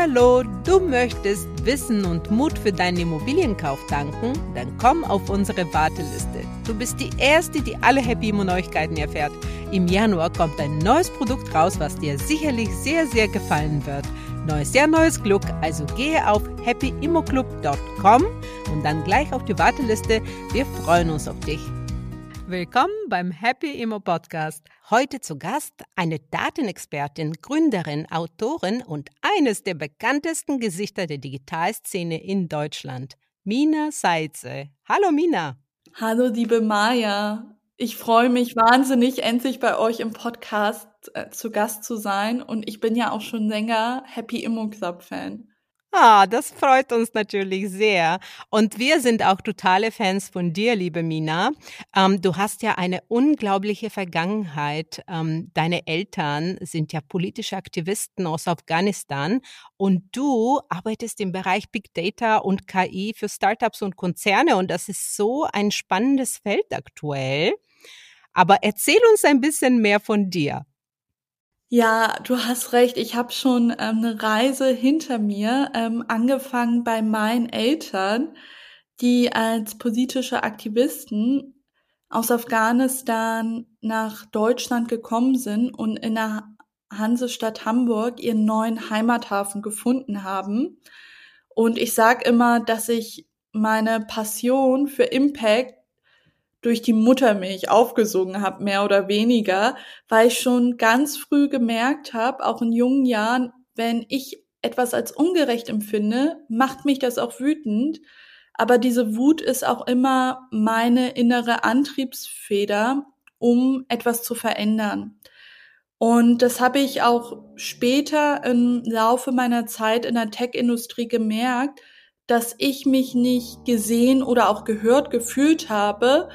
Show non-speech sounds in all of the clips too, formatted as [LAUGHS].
hallo, du möchtest Wissen und Mut für deinen Immobilienkauf tanken? Dann komm auf unsere Warteliste. Du bist die Erste, die alle Happy Immo Neuigkeiten erfährt. Im Januar kommt ein neues Produkt raus, was dir sicherlich sehr, sehr gefallen wird. Neues Jahr, neues Glück. Also gehe auf happyimmoclub.com und dann gleich auf die Warteliste. Wir freuen uns auf dich. Willkommen beim Happy Immo Podcast. Heute zu Gast eine Datenexpertin, Gründerin, Autorin und eines der bekanntesten Gesichter der Digitalszene in Deutschland, Mina Seitze. Hallo Mina. Hallo liebe Maja. Ich freue mich wahnsinnig, endlich bei euch im Podcast äh, zu Gast zu sein und ich bin ja auch schon länger Happy Immo Club Fan. Ah, das freut uns natürlich sehr. Und wir sind auch totale Fans von dir, liebe Mina. Ähm, du hast ja eine unglaubliche Vergangenheit. Ähm, deine Eltern sind ja politische Aktivisten aus Afghanistan und du arbeitest im Bereich Big Data und KI für Startups und Konzerne und das ist so ein spannendes Feld aktuell. Aber erzähl uns ein bisschen mehr von dir. Ja, du hast recht. Ich habe schon ähm, eine Reise hinter mir, ähm, angefangen bei meinen Eltern, die als politische Aktivisten aus Afghanistan nach Deutschland gekommen sind und in der Hansestadt Hamburg ihren neuen Heimathafen gefunden haben. Und ich sage immer, dass ich meine Passion für Impact durch die Muttermilch aufgesogen habe, mehr oder weniger, weil ich schon ganz früh gemerkt habe, auch in jungen Jahren, wenn ich etwas als ungerecht empfinde, macht mich das auch wütend. Aber diese Wut ist auch immer meine innere Antriebsfeder, um etwas zu verändern. Und das habe ich auch später im Laufe meiner Zeit in der Tech-Industrie gemerkt, dass ich mich nicht gesehen oder auch gehört gefühlt habe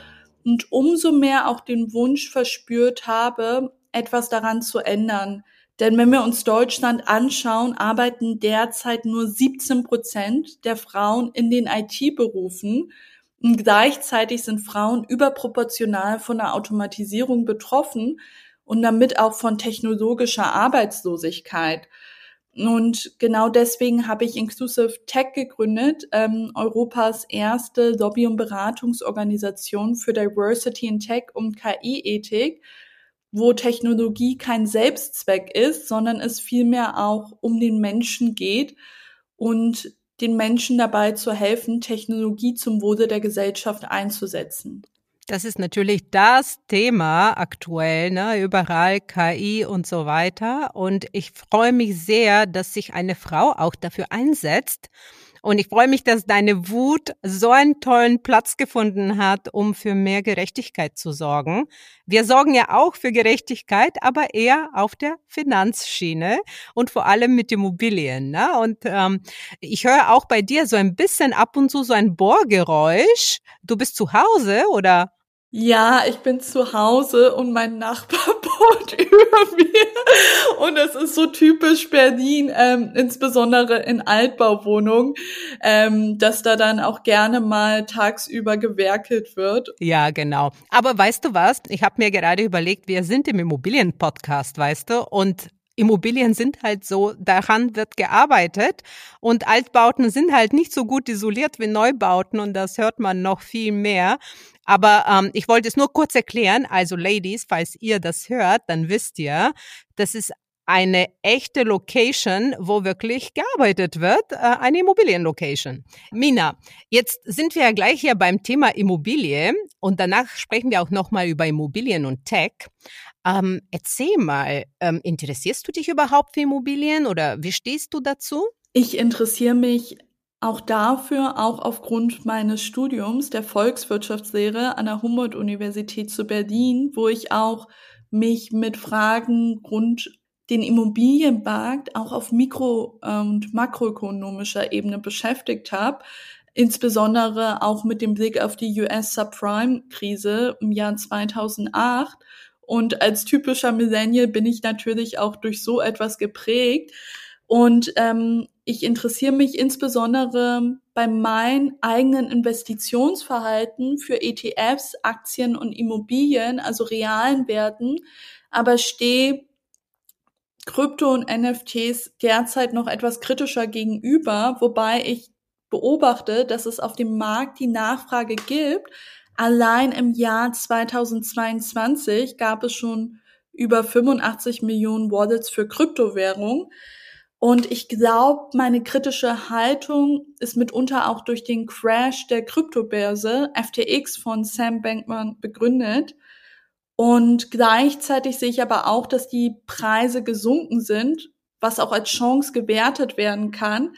und umso mehr auch den Wunsch verspürt habe, etwas daran zu ändern. Denn wenn wir uns Deutschland anschauen, arbeiten derzeit nur 17 Prozent der Frauen in den IT-Berufen. Und gleichzeitig sind Frauen überproportional von der Automatisierung betroffen und damit auch von technologischer Arbeitslosigkeit. Und genau deswegen habe ich Inclusive Tech gegründet, ähm, Europas erste Lobby- und Beratungsorganisation für Diversity in Tech und KI-Ethik, wo Technologie kein Selbstzweck ist, sondern es vielmehr auch um den Menschen geht und den Menschen dabei zu helfen, Technologie zum Wohle der Gesellschaft einzusetzen. Das ist natürlich das Thema aktuell, ne? überall KI und so weiter. Und ich freue mich sehr, dass sich eine Frau auch dafür einsetzt. Und ich freue mich, dass deine Wut so einen tollen Platz gefunden hat, um für mehr Gerechtigkeit zu sorgen. Wir sorgen ja auch für Gerechtigkeit, aber eher auf der Finanzschiene und vor allem mit Immobilien. Ne? Und ähm, ich höre auch bei dir so ein bisschen ab und zu so ein Bohrgeräusch. Du bist zu Hause oder? Ja, ich bin zu Hause und mein Nachbar [LAUGHS] bohrt über mir. Und es ist so typisch Berlin, ähm, insbesondere in Altbauwohnungen, ähm, dass da dann auch gerne mal tagsüber gewerkelt wird. Ja, genau. Aber weißt du was? Ich habe mir gerade überlegt, wir sind im Immobilienpodcast, weißt du? Und Immobilien sind halt so, daran wird gearbeitet und Altbauten sind halt nicht so gut isoliert wie Neubauten und das hört man noch viel mehr. Aber ähm, ich wollte es nur kurz erklären. Also Ladies, falls ihr das hört, dann wisst ihr, das ist eine echte Location, wo wirklich gearbeitet wird, äh, eine Immobilienlocation. Mina, jetzt sind wir ja gleich hier beim Thema Immobilie und danach sprechen wir auch nochmal über Immobilien und Tech. Ähm, erzähl mal, ähm, interessierst du dich überhaupt für Immobilien oder wie stehst du dazu? Ich interessiere mich auch dafür, auch aufgrund meines Studiums der Volkswirtschaftslehre an der Humboldt-Universität zu Berlin, wo ich auch mich mit Fragen rund den Immobilienmarkt auch auf mikro- und makroökonomischer Ebene beschäftigt habe, insbesondere auch mit dem Blick auf die US-Subprime-Krise im Jahr 2008. Und als typischer Millennial bin ich natürlich auch durch so etwas geprägt. Und ähm, ich interessiere mich insbesondere bei meinem eigenen Investitionsverhalten für ETFs, Aktien und Immobilien, also realen Werten, aber stehe Krypto und NFTs derzeit noch etwas kritischer gegenüber, wobei ich beobachte, dass es auf dem Markt die Nachfrage gibt. Allein im Jahr 2022 gab es schon über 85 Millionen Wallets für Kryptowährung. Und ich glaube, meine kritische Haltung ist mitunter auch durch den Crash der Kryptobörse FTX von Sam Bankman begründet. Und gleichzeitig sehe ich aber auch, dass die Preise gesunken sind, was auch als Chance gewertet werden kann.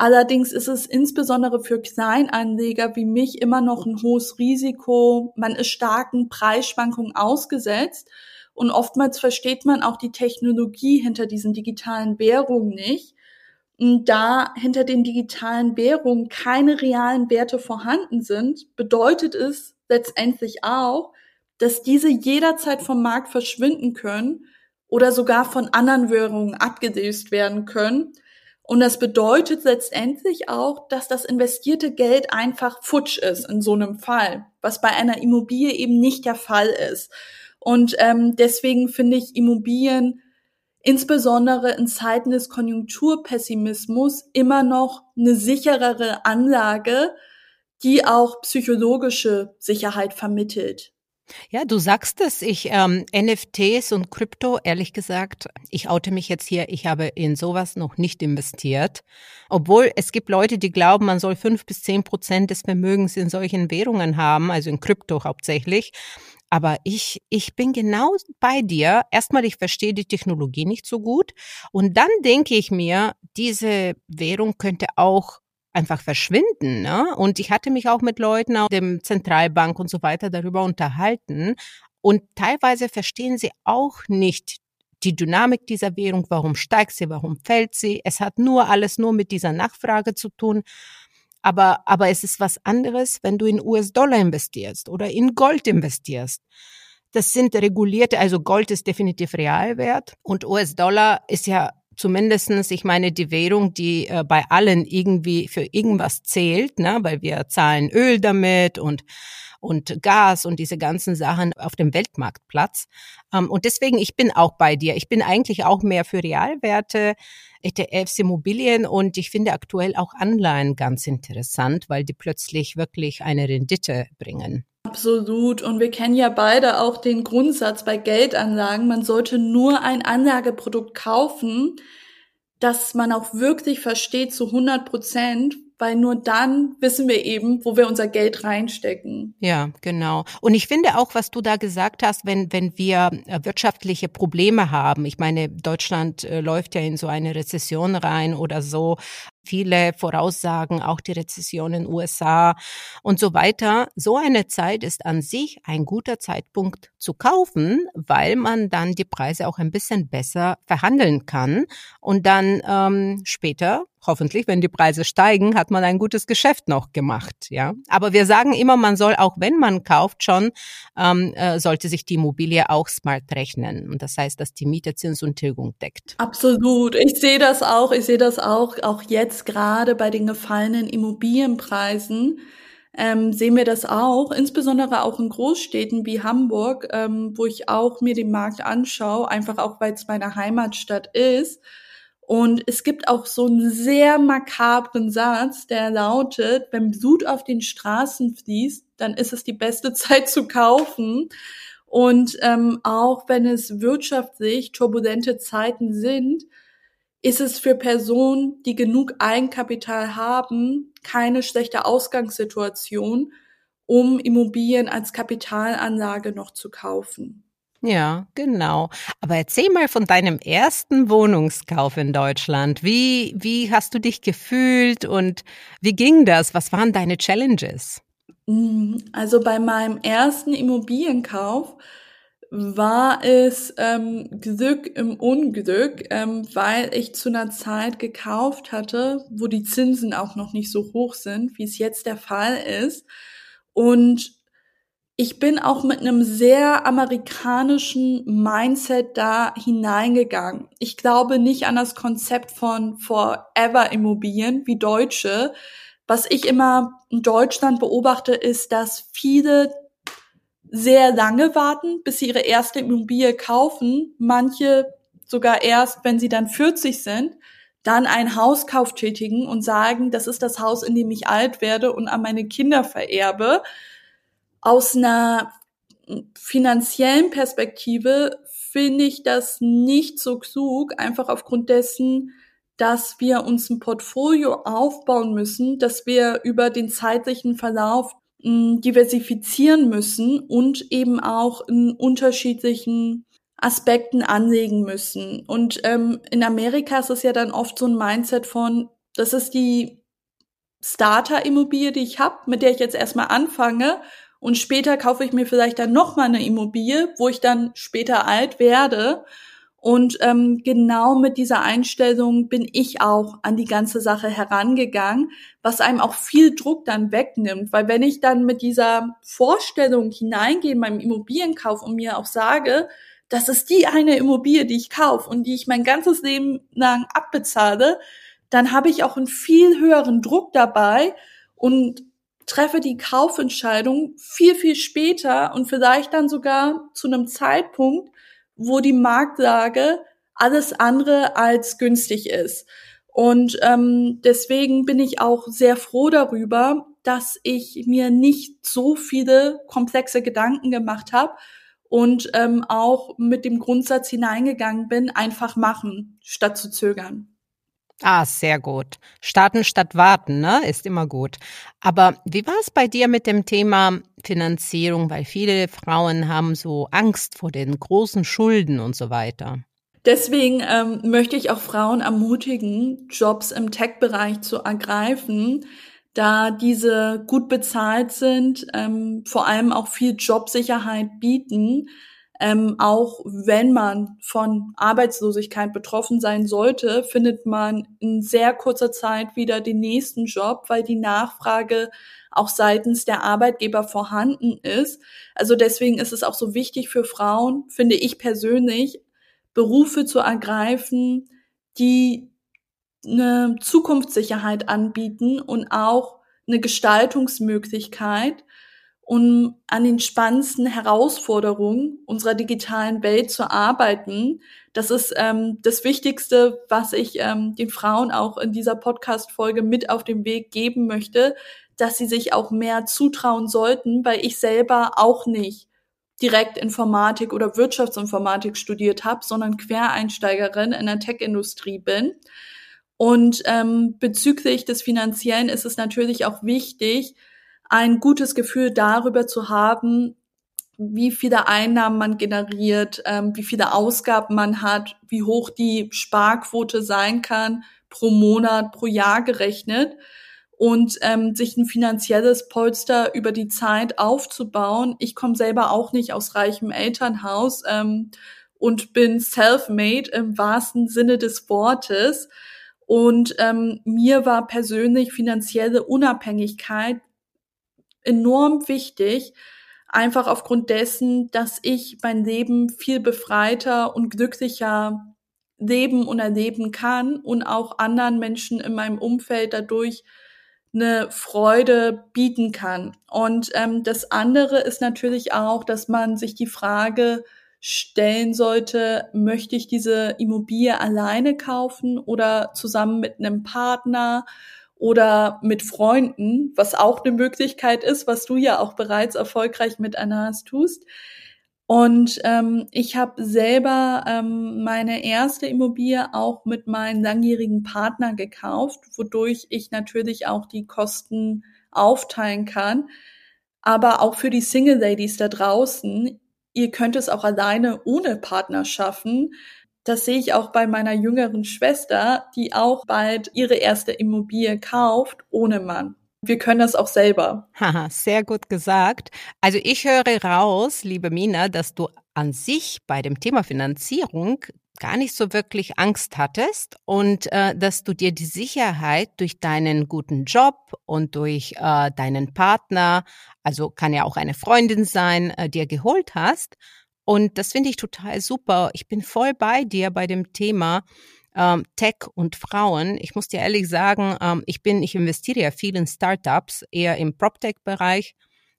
Allerdings ist es insbesondere für Kleinanleger wie mich immer noch ein hohes Risiko. Man ist starken Preisschwankungen ausgesetzt und oftmals versteht man auch die Technologie hinter diesen digitalen Währungen nicht. Und da hinter den digitalen Währungen keine realen Werte vorhanden sind, bedeutet es letztendlich auch, dass diese jederzeit vom Markt verschwinden können oder sogar von anderen Währungen abgelöst werden können. Und das bedeutet letztendlich auch, dass das investierte Geld einfach futsch ist in so einem Fall, was bei einer Immobilie eben nicht der Fall ist. Und ähm, deswegen finde ich Immobilien insbesondere in Zeiten des Konjunkturpessimismus immer noch eine sicherere Anlage, die auch psychologische Sicherheit vermittelt. Ja, du sagst es, ich ähm, NFTs und Krypto, ehrlich gesagt, ich oute mich jetzt hier, ich habe in sowas noch nicht investiert. Obwohl es gibt Leute, die glauben, man soll fünf bis zehn Prozent des Vermögens in solchen Währungen haben, also in Krypto hauptsächlich. Aber ich, ich bin genau bei dir. Erstmal, ich verstehe die Technologie nicht so gut. Und dann denke ich mir, diese Währung könnte auch einfach verschwinden. Ne? Und ich hatte mich auch mit Leuten aus dem Zentralbank und so weiter darüber unterhalten. Und teilweise verstehen sie auch nicht die Dynamik dieser Währung, warum steigt sie, warum fällt sie. Es hat nur alles nur mit dieser Nachfrage zu tun. Aber, aber es ist was anderes, wenn du in US-Dollar investierst oder in Gold investierst. Das sind regulierte, also Gold ist definitiv Realwert und US-Dollar ist ja zumindestens, ich meine, die Währung, die äh, bei allen irgendwie für irgendwas zählt, ne, weil wir zahlen Öl damit und und Gas und diese ganzen Sachen auf dem Weltmarktplatz. Ähm, und deswegen, ich bin auch bei dir. Ich bin eigentlich auch mehr für Realwerte, ETFs, Immobilien und ich finde aktuell auch Anleihen ganz interessant, weil die plötzlich wirklich eine Rendite bringen. Absolut. Und wir kennen ja beide auch den Grundsatz bei Geldanlagen. Man sollte nur ein Anlageprodukt kaufen, das man auch wirklich versteht zu 100 Prozent, weil nur dann wissen wir eben, wo wir unser Geld reinstecken. Ja, genau. Und ich finde auch, was du da gesagt hast, wenn, wenn wir äh, wirtschaftliche Probleme haben, ich meine, Deutschland äh, läuft ja in so eine Rezession rein oder so, viele voraussagen, auch die Rezession in USA und so weiter. So eine Zeit ist an sich ein guter Zeitpunkt zu kaufen, weil man dann die Preise auch ein bisschen besser verhandeln kann und dann ähm, später hoffentlich, wenn die Preise steigen, hat man ein gutes Geschäft noch gemacht, ja. Aber wir sagen immer, man soll auch, wenn man kauft, schon ähm, äh, sollte sich die Immobilie auch smart rechnen. Und das heißt, dass die Miete Zins und Tilgung deckt. Absolut. Ich sehe das auch. Ich sehe das auch. Auch jetzt gerade bei den gefallenen Immobilienpreisen ähm, sehen wir das auch, insbesondere auch in Großstädten wie Hamburg, ähm, wo ich auch mir den Markt anschaue, einfach auch weil es meine Heimatstadt ist. Und es gibt auch so einen sehr makabren Satz, der lautet, wenn Blut auf den Straßen fließt, dann ist es die beste [LAUGHS] Zeit zu kaufen. Und ähm, auch wenn es wirtschaftlich turbulente Zeiten sind, ist es für Personen, die genug Eigenkapital haben, keine schlechte Ausgangssituation, um Immobilien als Kapitalanlage noch zu kaufen. Ja, genau. Aber erzähl mal von deinem ersten Wohnungskauf in Deutschland. Wie, wie hast du dich gefühlt und wie ging das? Was waren deine Challenges? Mm, also bei meinem ersten Immobilienkauf war es ähm, Glück im Unglück, ähm, weil ich zu einer Zeit gekauft hatte, wo die Zinsen auch noch nicht so hoch sind, wie es jetzt der Fall ist. Und ich bin auch mit einem sehr amerikanischen Mindset da hineingegangen. Ich glaube nicht an das Konzept von Forever Immobilien wie Deutsche. Was ich immer in Deutschland beobachte, ist, dass viele sehr lange warten, bis sie ihre erste Immobilie kaufen. Manche sogar erst, wenn sie dann 40 sind, dann einen Hauskauf tätigen und sagen, das ist das Haus, in dem ich alt werde und an meine Kinder vererbe. Aus einer finanziellen Perspektive finde ich das nicht so klug, einfach aufgrund dessen, dass wir uns ein Portfolio aufbauen müssen, dass wir über den zeitlichen Verlauf hm, diversifizieren müssen und eben auch in unterschiedlichen Aspekten anlegen müssen. Und ähm, in Amerika ist es ja dann oft so ein Mindset von, das ist die Starter-Immobilie, die ich habe, mit der ich jetzt erstmal anfange. Und später kaufe ich mir vielleicht dann nochmal eine Immobilie, wo ich dann später alt werde. Und ähm, genau mit dieser Einstellung bin ich auch an die ganze Sache herangegangen, was einem auch viel Druck dann wegnimmt. Weil wenn ich dann mit dieser Vorstellung hineingehe in meinem Immobilienkauf und mir auch sage, das ist die eine Immobilie, die ich kaufe und die ich mein ganzes Leben lang abbezahle, dann habe ich auch einen viel höheren Druck dabei und treffe die Kaufentscheidung viel, viel später und vielleicht dann sogar zu einem Zeitpunkt, wo die Marktlage alles andere als günstig ist. Und ähm, deswegen bin ich auch sehr froh darüber, dass ich mir nicht so viele komplexe Gedanken gemacht habe, und ähm, auch mit dem Grundsatz hineingegangen bin, einfach machen, statt zu zögern. Ah, sehr gut. Starten statt warten, ne, ist immer gut. Aber wie war es bei dir mit dem Thema Finanzierung? Weil viele Frauen haben so Angst vor den großen Schulden und so weiter. Deswegen ähm, möchte ich auch Frauen ermutigen, Jobs im Tech-Bereich zu ergreifen, da diese gut bezahlt sind, ähm, vor allem auch viel Jobsicherheit bieten, ähm, auch wenn man von Arbeitslosigkeit betroffen sein sollte, findet man in sehr kurzer Zeit wieder den nächsten Job, weil die Nachfrage auch seitens der Arbeitgeber vorhanden ist. Also deswegen ist es auch so wichtig für Frauen, finde ich persönlich, Berufe zu ergreifen, die eine Zukunftssicherheit anbieten und auch eine Gestaltungsmöglichkeit, um an den spannendsten Herausforderungen unserer digitalen Welt zu arbeiten. Das ist ähm, das Wichtigste, was ich ähm, den Frauen auch in dieser Podcast-Folge mit auf den Weg geben möchte, dass sie sich auch mehr zutrauen sollten, weil ich selber auch nicht direkt Informatik oder Wirtschaftsinformatik studiert habe, sondern Quereinsteigerin in der Tech-Industrie bin. Und ähm, bezüglich des Finanziellen ist es natürlich auch wichtig, ein gutes Gefühl darüber zu haben, wie viele Einnahmen man generiert, ähm, wie viele Ausgaben man hat, wie hoch die Sparquote sein kann pro Monat, pro Jahr gerechnet und ähm, sich ein finanzielles Polster über die Zeit aufzubauen. Ich komme selber auch nicht aus reichem Elternhaus ähm, und bin self-made im wahrsten Sinne des Wortes. Und ähm, mir war persönlich finanzielle Unabhängigkeit enorm wichtig, einfach aufgrund dessen, dass ich mein Leben viel befreiter und glücklicher leben und erleben kann und auch anderen Menschen in meinem Umfeld dadurch eine Freude bieten kann. Und ähm, das andere ist natürlich auch, dass man sich die Frage stellen sollte, möchte ich diese Immobilie alleine kaufen oder zusammen mit einem Partner oder mit Freunden, was auch eine Möglichkeit ist, was du ja auch bereits erfolgreich mit Anas tust. Und ähm, ich habe selber ähm, meine erste Immobilie auch mit meinem langjährigen Partner gekauft, wodurch ich natürlich auch die Kosten aufteilen kann. Aber auch für die Single Ladies da draußen, ihr könnt es auch alleine ohne Partner schaffen. Das sehe ich auch bei meiner jüngeren Schwester, die auch bald ihre erste Immobilie kauft ohne Mann. Wir können das auch selber. Haha, sehr gut gesagt. Also ich höre raus, liebe Mina, dass du an sich bei dem Thema Finanzierung gar nicht so wirklich Angst hattest und äh, dass du dir die Sicherheit durch deinen guten Job und durch äh, deinen Partner, also kann ja auch eine Freundin sein, äh, dir geholt hast. Und das finde ich total super. Ich bin voll bei dir bei dem Thema ähm, Tech und Frauen. Ich muss dir ehrlich sagen, ähm, ich bin, ich investiere ja viel in Startups, eher im PropTech-Bereich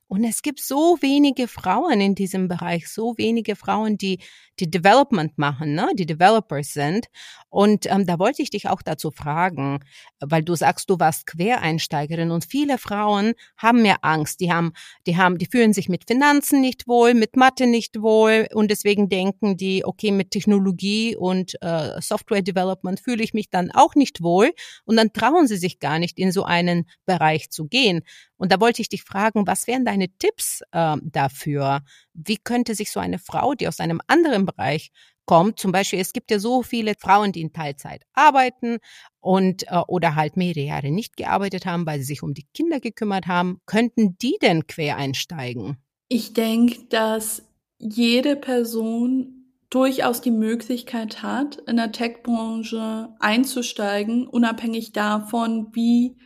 Und es gibt so wenige Frauen in diesem Bereich, so wenige Frauen, die die Development machen, ne? die Developers sind. Und ähm, da wollte ich dich auch dazu fragen, weil du sagst, du warst Quereinsteigerin und viele Frauen haben mehr Angst. Die haben, die haben, die fühlen sich mit Finanzen nicht wohl, mit Mathe nicht wohl und deswegen denken die, okay, mit Technologie und äh, Software Development fühle ich mich dann auch nicht wohl und dann trauen sie sich gar nicht in so einen Bereich zu gehen. Und da wollte ich dich fragen, was wären deine Tipps äh, dafür? Wie könnte sich so eine Frau, die aus einem anderen Bereich kommt, zum Beispiel, es gibt ja so viele Frauen, die in Teilzeit arbeiten und äh, oder halt mehrere Jahre nicht gearbeitet haben, weil sie sich um die Kinder gekümmert haben, könnten die denn quer einsteigen? Ich denke, dass jede Person durchaus die Möglichkeit hat, in der Tech-Branche einzusteigen, unabhängig davon, wie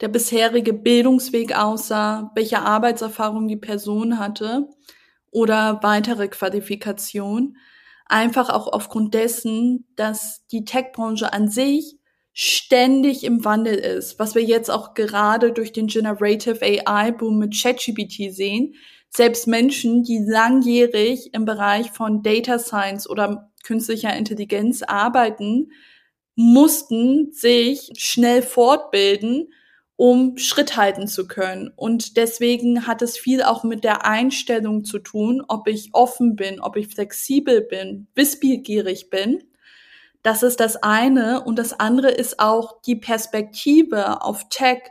der bisherige Bildungsweg aussah, welche Arbeitserfahrung die Person hatte oder weitere Qualifikation. Einfach auch aufgrund dessen, dass die Tech-Branche an sich ständig im Wandel ist, was wir jetzt auch gerade durch den Generative AI-Boom mit ChatGPT sehen. Selbst Menschen, die langjährig im Bereich von Data Science oder künstlicher Intelligenz arbeiten, mussten sich schnell fortbilden, um Schritt halten zu können. Und deswegen hat es viel auch mit der Einstellung zu tun, ob ich offen bin, ob ich flexibel bin, wissbegierig bin. Das ist das eine. Und das andere ist auch die Perspektive auf Tech,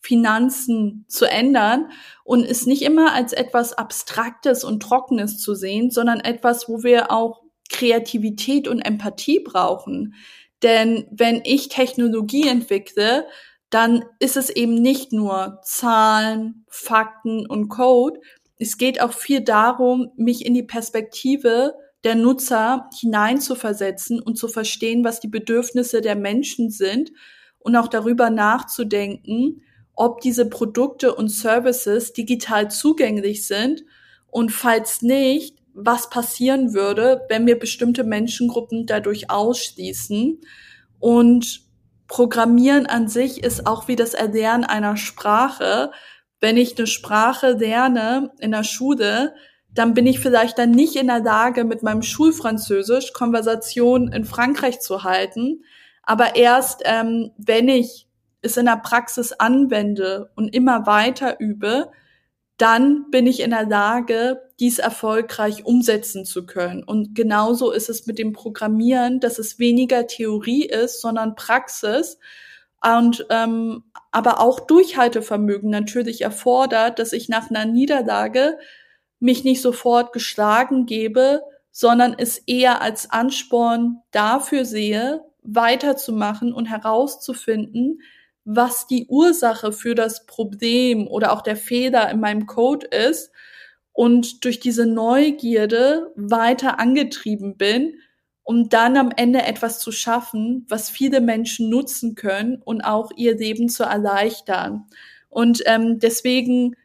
Finanzen zu ändern und es nicht immer als etwas Abstraktes und Trockenes zu sehen, sondern etwas, wo wir auch Kreativität und Empathie brauchen. Denn wenn ich Technologie entwickle, dann ist es eben nicht nur Zahlen, Fakten und Code. Es geht auch viel darum, mich in die Perspektive der Nutzer hineinzuversetzen und zu verstehen, was die Bedürfnisse der Menschen sind und auch darüber nachzudenken, ob diese Produkte und Services digital zugänglich sind und falls nicht, was passieren würde, wenn wir bestimmte Menschengruppen dadurch ausschließen. Und Programmieren an sich ist auch wie das Erlernen einer Sprache. Wenn ich eine Sprache lerne in der Schule, dann bin ich vielleicht dann nicht in der Lage, mit meinem Schulfranzösisch Konversationen in Frankreich zu halten. Aber erst, ähm, wenn ich es in der Praxis anwende und immer weiter übe, dann bin ich in der Lage, dies erfolgreich umsetzen zu können. Und genauso ist es mit dem Programmieren, dass es weniger Theorie ist, sondern Praxis und ähm, aber auch Durchhaltevermögen natürlich erfordert, dass ich nach einer Niederlage mich nicht sofort geschlagen gebe, sondern es eher als Ansporn dafür sehe, weiterzumachen und herauszufinden, was die Ursache für das Problem oder auch der Fehler in meinem Code ist und durch diese Neugierde weiter angetrieben bin, um dann am Ende etwas zu schaffen, was viele Menschen nutzen können und auch ihr Leben zu erleichtern. Und ähm, deswegen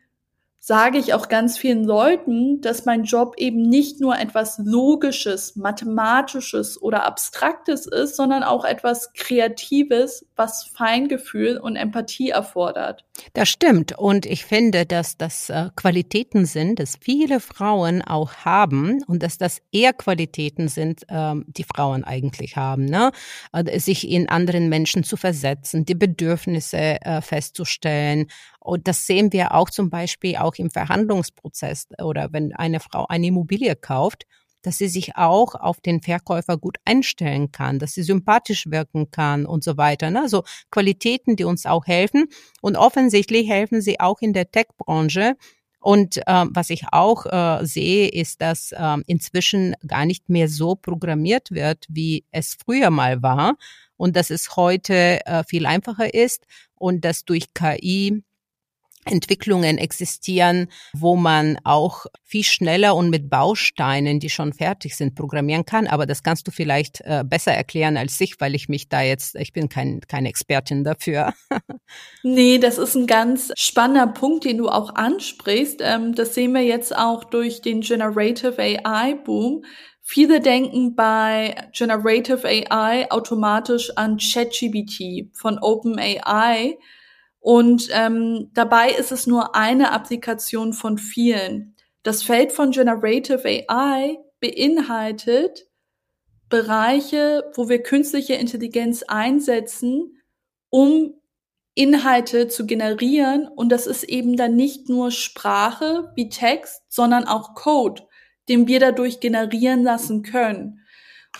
sage ich auch ganz vielen Leuten, dass mein Job eben nicht nur etwas Logisches, Mathematisches oder Abstraktes ist, sondern auch etwas Kreatives, was Feingefühl und Empathie erfordert. Das stimmt. Und ich finde, dass das äh, Qualitäten sind, dass viele Frauen auch haben und dass das eher Qualitäten sind, ähm, die Frauen eigentlich haben. Ne? Äh, sich in anderen Menschen zu versetzen, die Bedürfnisse äh, festzustellen und das sehen wir auch zum Beispiel auch im Verhandlungsprozess oder wenn eine Frau eine Immobilie kauft, dass sie sich auch auf den Verkäufer gut einstellen kann, dass sie sympathisch wirken kann und so weiter. Also Qualitäten, die uns auch helfen. Und offensichtlich helfen sie auch in der Tech-Branche. Und ähm, was ich auch äh, sehe, ist, dass ähm, inzwischen gar nicht mehr so programmiert wird, wie es früher mal war. Und dass es heute äh, viel einfacher ist und dass durch KI Entwicklungen existieren, wo man auch viel schneller und mit Bausteinen, die schon fertig sind, programmieren kann. Aber das kannst du vielleicht äh, besser erklären als ich, weil ich mich da jetzt, ich bin kein, keine Expertin dafür. [LAUGHS] nee, das ist ein ganz spannender Punkt, den du auch ansprichst. Ähm, das sehen wir jetzt auch durch den Generative AI Boom. Viele denken bei Generative AI automatisch an ChatGPT von OpenAI Und ähm, dabei ist es nur eine Applikation von vielen. Das Feld von Generative AI beinhaltet Bereiche, wo wir künstliche Intelligenz einsetzen, um Inhalte zu generieren. Und das ist eben dann nicht nur Sprache wie Text, sondern auch Code, den wir dadurch generieren lassen können.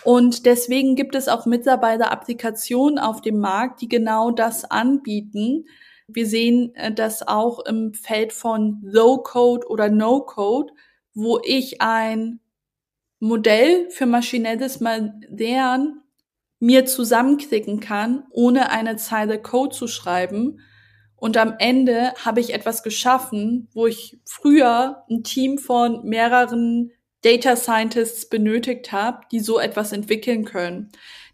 Und deswegen gibt es auch mittlerweile Applikationen auf dem Markt, die genau das anbieten. Wir sehen äh, das auch im Feld von Low Code oder No Code, wo ich ein Modell für maschinelles Lernen mir zusammenklicken kann, ohne eine Zeile Code zu schreiben. Und am Ende habe ich etwas geschaffen, wo ich früher ein Team von mehreren Data Scientists benötigt habe, die so etwas entwickeln können.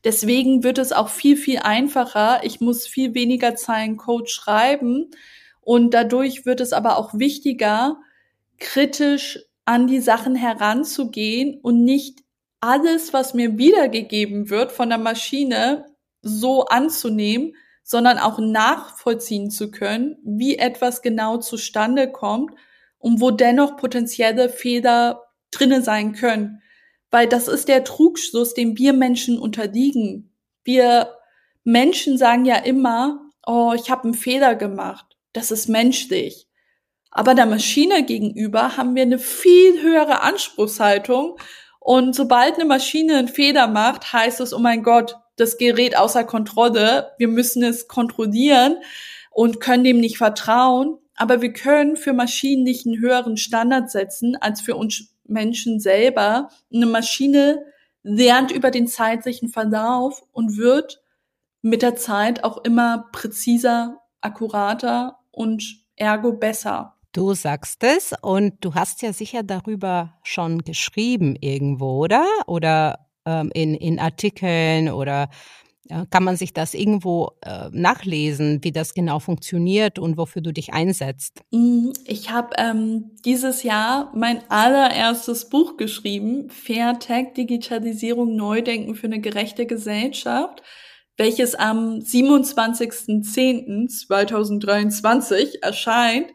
Deswegen wird es auch viel, viel einfacher. Ich muss viel weniger Zeilen Code schreiben und dadurch wird es aber auch wichtiger, kritisch an die Sachen heranzugehen und nicht alles, was mir wiedergegeben wird von der Maschine, so anzunehmen, sondern auch nachvollziehen zu können, wie etwas genau zustande kommt und wo dennoch potenzielle Fehler drinne sein können. Weil das ist der Trugschluss, dem wir Menschen unterliegen. Wir Menschen sagen ja immer, oh, ich habe einen Fehler gemacht. Das ist menschlich. Aber der Maschine gegenüber haben wir eine viel höhere Anspruchshaltung. Und sobald eine Maschine einen Fehler macht, heißt es, oh mein Gott, das Gerät außer Kontrolle. Wir müssen es kontrollieren und können dem nicht vertrauen. Aber wir können für Maschinen nicht einen höheren Standard setzen als für uns Menschen selber. Eine Maschine lernt über den zeitlichen Verlauf und wird mit der Zeit auch immer präziser, akkurater und ergo besser. Du sagst es und du hast ja sicher darüber schon geschrieben irgendwo, oder? Oder ähm, in, in Artikeln oder kann man sich das irgendwo äh, nachlesen, wie das genau funktioniert und wofür du dich einsetzt? Mm, ich habe ähm, dieses Jahr mein allererstes Buch geschrieben, Fairtech, Digitalisierung, Neudenken für eine gerechte Gesellschaft, welches am 27.10.2023 erscheint.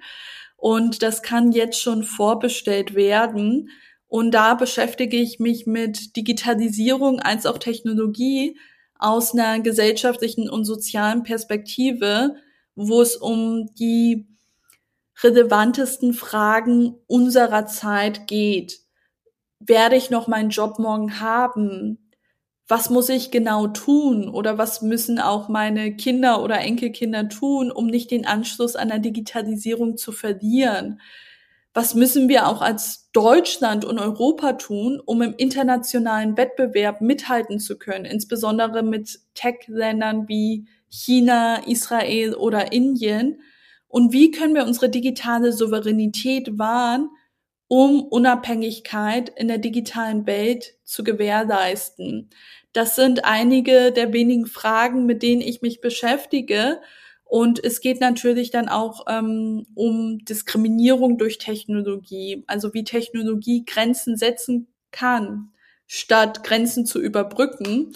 Und das kann jetzt schon vorbestellt werden. Und da beschäftige ich mich mit Digitalisierung als auch Technologie aus einer gesellschaftlichen und sozialen Perspektive, wo es um die relevantesten Fragen unserer Zeit geht. Werde ich noch meinen Job morgen haben? Was muss ich genau tun? Oder was müssen auch meine Kinder oder Enkelkinder tun, um nicht den Anschluss an der Digitalisierung zu verlieren? Was müssen wir auch als Deutschland und Europa tun, um im internationalen Wettbewerb mithalten zu können, insbesondere mit Tech-Ländern wie China, Israel oder Indien? Und wie können wir unsere digitale Souveränität wahren, um Unabhängigkeit in der digitalen Welt zu gewährleisten? Das sind einige der wenigen Fragen, mit denen ich mich beschäftige. Und es geht natürlich dann auch ähm, um Diskriminierung durch Technologie, also wie Technologie Grenzen setzen kann, statt Grenzen zu überbrücken.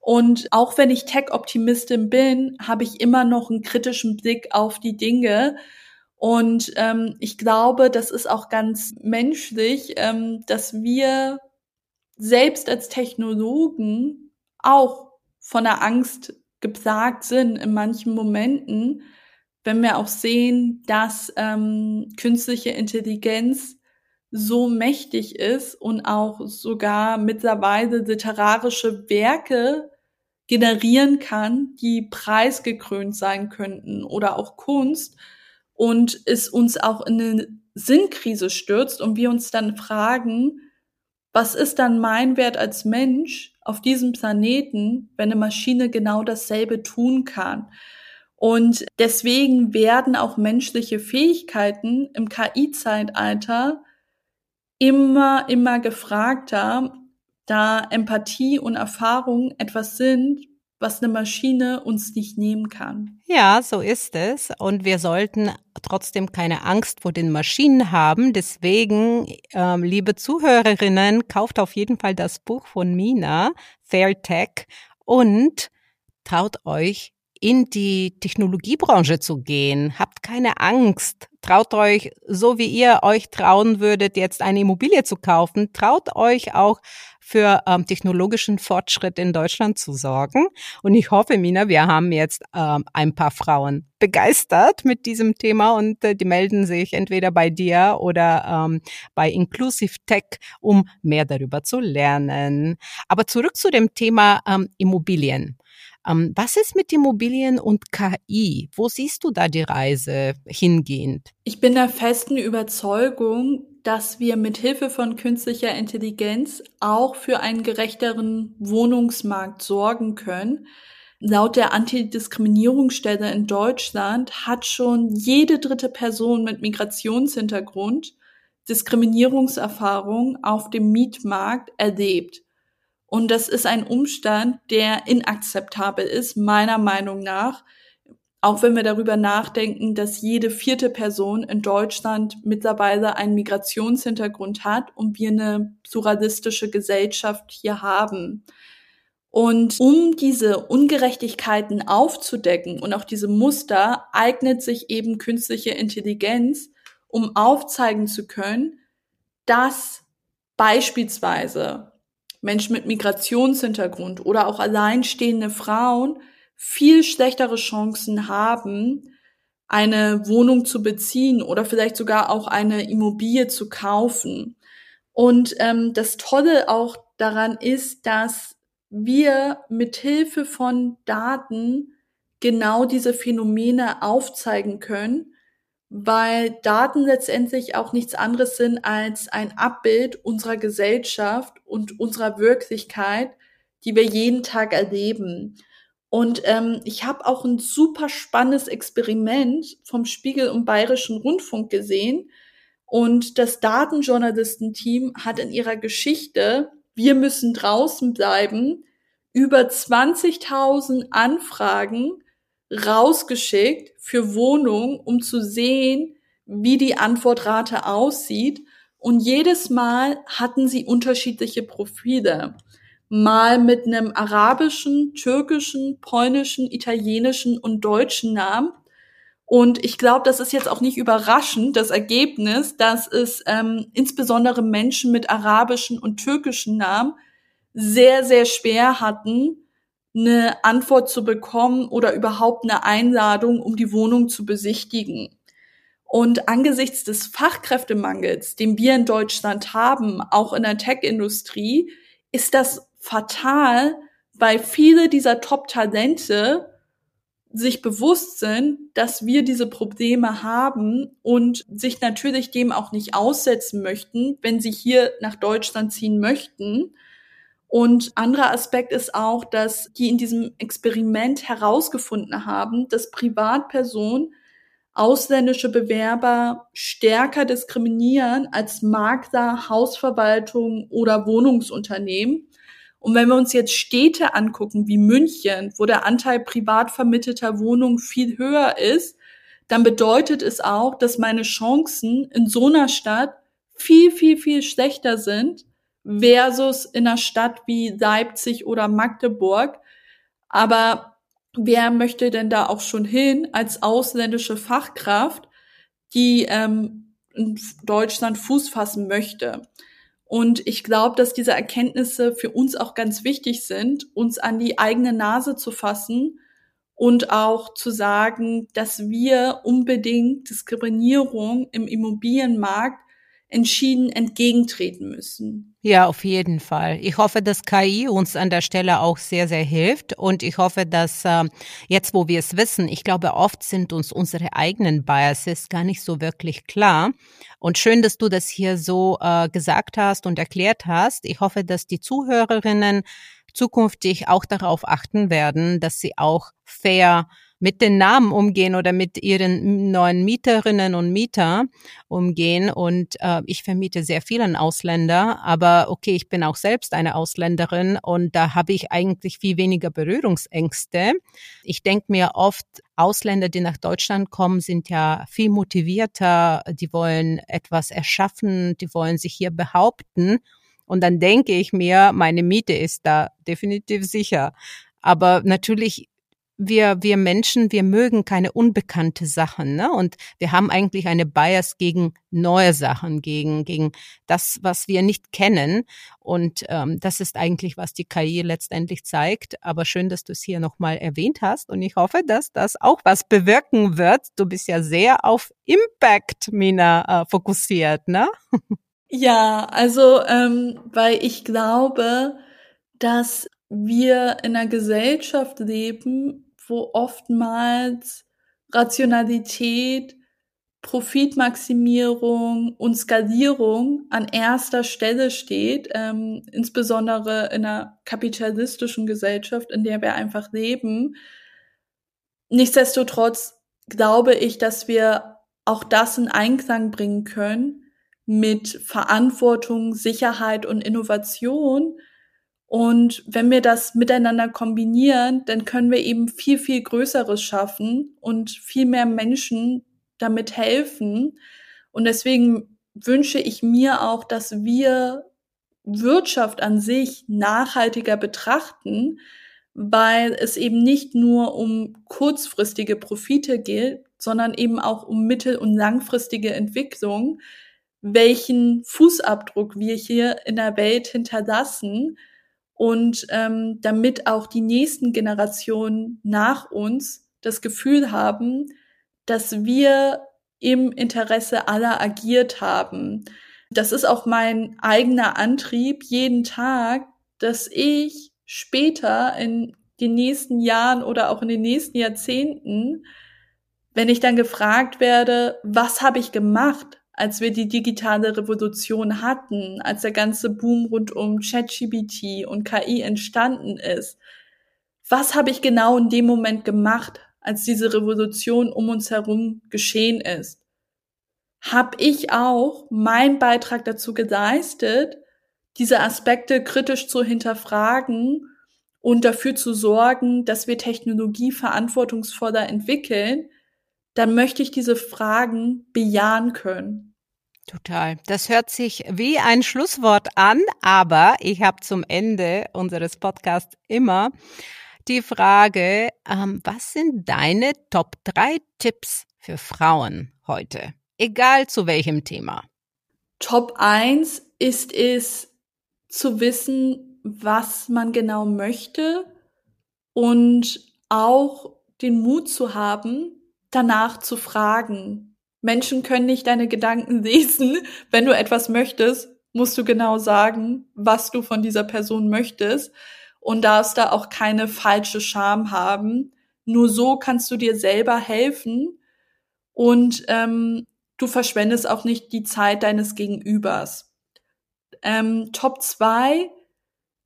Und auch wenn ich Tech-Optimistin bin, habe ich immer noch einen kritischen Blick auf die Dinge. Und ähm, ich glaube, das ist auch ganz menschlich, ähm, dass wir selbst als Technologen auch von der Angst geplagt sind in manchen Momenten, wenn wir auch sehen, dass ähm, künstliche Intelligenz so mächtig ist und auch sogar mittlerweile literarische Werke generieren kann, die preisgekrönt sein könnten oder auch Kunst und es uns auch in eine Sinnkrise stürzt und wir uns dann fragen, was ist dann mein Wert als Mensch, auf diesem Planeten, wenn eine Maschine genau dasselbe tun kann. Und deswegen werden auch menschliche Fähigkeiten im KI-Zeitalter immer, immer gefragter, da Empathie und Erfahrung etwas sind, was eine Maschine uns nicht nehmen kann. Ja, so ist es. Und wir sollten trotzdem keine Angst vor den Maschinen haben. Deswegen, ähm, liebe Zuhörerinnen, kauft auf jeden Fall das Buch von Mina, Fair Tech, und traut euch in die Technologiebranche zu gehen. Habt keine Angst. Traut euch, so wie ihr euch trauen würdet, jetzt eine Immobilie zu kaufen, traut euch auch für ähm, technologischen Fortschritt in Deutschland zu sorgen. Und ich hoffe, Mina, wir haben jetzt ähm, ein paar Frauen begeistert mit diesem Thema und äh, die melden sich entweder bei dir oder ähm, bei Inclusive Tech, um mehr darüber zu lernen. Aber zurück zu dem Thema ähm, Immobilien. Ähm, was ist mit Immobilien und KI? Wo siehst du da die Reise hingehend? Ich bin der festen Überzeugung, dass wir mit Hilfe von künstlicher Intelligenz auch für einen gerechteren Wohnungsmarkt sorgen können. Laut der Antidiskriminierungsstelle in Deutschland hat schon jede dritte Person mit Migrationshintergrund Diskriminierungserfahrung auf dem Mietmarkt erlebt. Und das ist ein Umstand, der inakzeptabel ist, meiner Meinung nach. Auch wenn wir darüber nachdenken, dass jede vierte Person in Deutschland mittlerweile einen Migrationshintergrund hat und wir eine pluralistische Gesellschaft hier haben. Und um diese Ungerechtigkeiten aufzudecken und auch diese Muster eignet sich eben künstliche Intelligenz, um aufzeigen zu können, dass beispielsweise Menschen mit Migrationshintergrund oder auch alleinstehende Frauen viel schlechtere Chancen haben, eine Wohnung zu beziehen oder vielleicht sogar auch eine Immobilie zu kaufen. Und ähm, das Tolle auch daran ist, dass wir mit Hilfe von Daten genau diese Phänomene aufzeigen können weil Daten letztendlich auch nichts anderes sind als ein Abbild unserer Gesellschaft und unserer Wirklichkeit, die wir jeden Tag erleben. Und ähm, ich habe auch ein super spannendes Experiment vom Spiegel und Bayerischen Rundfunk gesehen. Und das Datenjournalistenteam hat in ihrer Geschichte Wir müssen draußen bleiben über 20.000 Anfragen rausgeschickt für Wohnungen, um zu sehen, wie die Antwortrate aussieht. Und jedes Mal hatten sie unterschiedliche Profile. Mal mit einem arabischen, türkischen, polnischen, italienischen und deutschen Namen. Und ich glaube, das ist jetzt auch nicht überraschend, das Ergebnis, dass es ähm, insbesondere Menschen mit arabischen und türkischen Namen sehr, sehr schwer hatten, eine Antwort zu bekommen oder überhaupt eine Einladung, um die Wohnung zu besichtigen. Und angesichts des Fachkräftemangels, den wir in Deutschland haben, auch in der Tech-Industrie, ist das fatal, weil viele dieser Top-Talente sich bewusst sind, dass wir diese Probleme haben und sich natürlich dem auch nicht aussetzen möchten, wenn sie hier nach Deutschland ziehen möchten. Und anderer Aspekt ist auch, dass die in diesem Experiment herausgefunden haben, dass Privatpersonen ausländische Bewerber stärker diskriminieren als Makler, Hausverwaltung oder Wohnungsunternehmen. Und wenn wir uns jetzt Städte angucken wie München, wo der Anteil privat vermittelter Wohnungen viel höher ist, dann bedeutet es auch, dass meine Chancen in so einer Stadt viel, viel, viel schlechter sind versus in einer Stadt wie Leipzig oder Magdeburg. Aber wer möchte denn da auch schon hin als ausländische Fachkraft, die ähm, in Deutschland Fuß fassen möchte? Und ich glaube, dass diese Erkenntnisse für uns auch ganz wichtig sind, uns an die eigene Nase zu fassen und auch zu sagen, dass wir unbedingt Diskriminierung im Immobilienmarkt entschieden entgegentreten müssen. Ja, auf jeden Fall. Ich hoffe, dass KI uns an der Stelle auch sehr, sehr hilft. Und ich hoffe, dass äh, jetzt, wo wir es wissen, ich glaube, oft sind uns unsere eigenen Biases gar nicht so wirklich klar. Und schön, dass du das hier so äh, gesagt hast und erklärt hast. Ich hoffe, dass die Zuhörerinnen zukünftig auch darauf achten werden, dass sie auch fair mit den Namen umgehen oder mit ihren neuen Mieterinnen und Mieter umgehen. Und äh, ich vermiete sehr vielen Ausländer, aber okay, ich bin auch selbst eine Ausländerin und da habe ich eigentlich viel weniger Berührungsängste. Ich denke mir oft, Ausländer, die nach Deutschland kommen, sind ja viel motivierter, die wollen etwas erschaffen, die wollen sich hier behaupten. Und dann denke ich mir, meine Miete ist da definitiv sicher. Aber natürlich wir, wir Menschen, wir mögen keine unbekannte Sachen, ne? Und wir haben eigentlich eine Bias gegen neue Sachen, gegen, gegen das, was wir nicht kennen. Und ähm, das ist eigentlich, was die KI letztendlich zeigt. Aber schön, dass du es hier nochmal erwähnt hast. Und ich hoffe, dass das auch was bewirken wird. Du bist ja sehr auf Impact, Mina, äh, fokussiert, ne? Ja, also, ähm, weil ich glaube, dass wir in einer Gesellschaft leben, wo oftmals Rationalität, Profitmaximierung und Skalierung an erster Stelle steht, ähm, insbesondere in einer kapitalistischen Gesellschaft, in der wir einfach leben. Nichtsdestotrotz glaube ich, dass wir auch das in Einklang bringen können mit Verantwortung, Sicherheit und Innovation, und wenn wir das miteinander kombinieren, dann können wir eben viel, viel Größeres schaffen und viel mehr Menschen damit helfen. Und deswegen wünsche ich mir auch, dass wir Wirtschaft an sich nachhaltiger betrachten, weil es eben nicht nur um kurzfristige Profite geht, sondern eben auch um mittel- und langfristige Entwicklung, welchen Fußabdruck wir hier in der Welt hinterlassen und ähm, damit auch die nächsten Generationen nach uns das Gefühl haben, dass wir im Interesse aller agiert haben. Das ist auch mein eigener Antrieb jeden Tag, dass ich später in den nächsten Jahren oder auch in den nächsten Jahrzehnten, wenn ich dann gefragt werde, was habe ich gemacht? Als wir die digitale Revolution hatten, als der ganze Boom rund um ChatGPT und KI entstanden ist. Was habe ich genau in dem Moment gemacht, als diese Revolution um uns herum geschehen ist? Hab ich auch meinen Beitrag dazu geleistet, diese Aspekte kritisch zu hinterfragen und dafür zu sorgen, dass wir Technologie verantwortungsvoller entwickeln, dann möchte ich diese Fragen bejahen können. Total. Das hört sich wie ein Schlusswort an, aber ich habe zum Ende unseres Podcasts immer die Frage, ähm, was sind deine Top 3 Tipps für Frauen heute? Egal zu welchem Thema. Top 1 ist es zu wissen, was man genau möchte und auch den Mut zu haben, danach zu fragen. Menschen können nicht deine Gedanken lesen. [LAUGHS] Wenn du etwas möchtest, musst du genau sagen, was du von dieser Person möchtest und darfst da auch keine falsche Scham haben. Nur so kannst du dir selber helfen und ähm, du verschwendest auch nicht die Zeit deines Gegenübers. Ähm, Top 2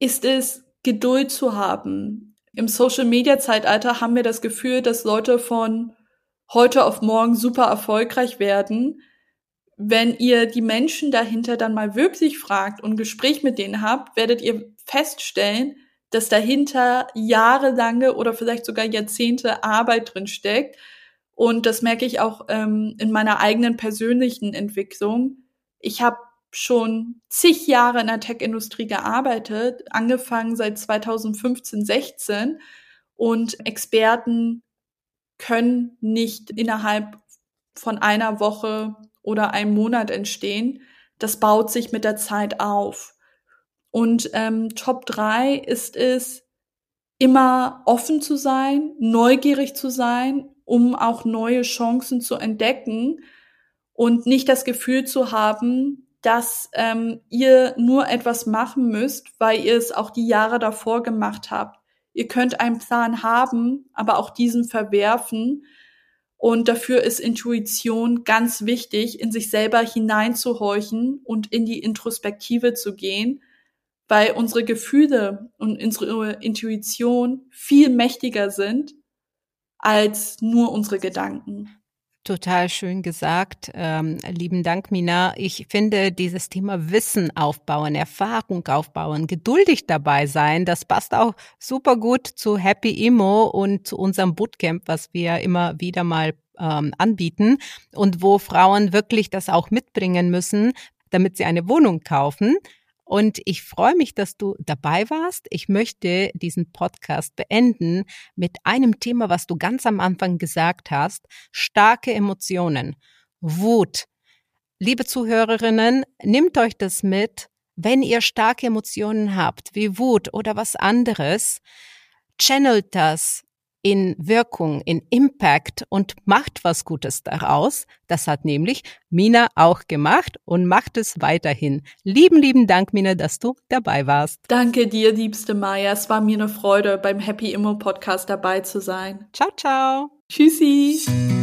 ist es, Geduld zu haben. Im Social-Media-Zeitalter haben wir das Gefühl, dass Leute von heute auf morgen super erfolgreich werden. Wenn ihr die Menschen dahinter dann mal wirklich fragt und Gespräch mit denen habt, werdet ihr feststellen, dass dahinter jahrelange oder vielleicht sogar Jahrzehnte Arbeit drin steckt. Und das merke ich auch ähm, in meiner eigenen persönlichen Entwicklung. Ich habe schon zig Jahre in der Tech-Industrie gearbeitet, angefangen seit 2015, 16 und Experten können nicht innerhalb von einer Woche oder einem Monat entstehen. Das baut sich mit der Zeit auf. Und ähm, Top 3 ist es, immer offen zu sein, neugierig zu sein, um auch neue Chancen zu entdecken und nicht das Gefühl zu haben, dass ähm, ihr nur etwas machen müsst, weil ihr es auch die Jahre davor gemacht habt. Ihr könnt einen Plan haben, aber auch diesen verwerfen. Und dafür ist Intuition ganz wichtig, in sich selber hineinzuhorchen und in die Introspektive zu gehen, weil unsere Gefühle und unsere Intuition viel mächtiger sind als nur unsere Gedanken. Total schön gesagt. Ähm, lieben Dank, Mina. Ich finde dieses Thema Wissen aufbauen, Erfahrung aufbauen, geduldig dabei sein, das passt auch super gut zu Happy Imo und zu unserem Bootcamp, was wir immer wieder mal ähm, anbieten und wo Frauen wirklich das auch mitbringen müssen, damit sie eine Wohnung kaufen. Und ich freue mich, dass du dabei warst. Ich möchte diesen Podcast beenden mit einem Thema, was du ganz am Anfang gesagt hast. Starke Emotionen. Wut. Liebe Zuhörerinnen, nehmt euch das mit. Wenn ihr starke Emotionen habt, wie Wut oder was anderes, channelt das in Wirkung, in Impact und macht was Gutes daraus. Das hat nämlich Mina auch gemacht und macht es weiterhin. Lieben, lieben Dank, Mina, dass du dabei warst. Danke dir, liebste Maya. Es war mir eine Freude, beim Happy Immo Podcast dabei zu sein. Ciao, ciao. Tschüssi.